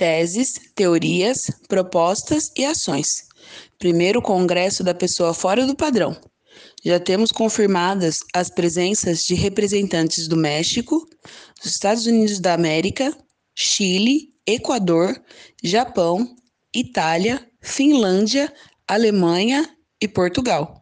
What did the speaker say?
teses, teorias, propostas e ações. Primeiro Congresso da Pessoa Fora do Padrão. Já temos confirmadas as presenças de representantes do México, dos Estados Unidos da América, Chile, Equador, Japão, Itália, Finlândia, Alemanha e Portugal.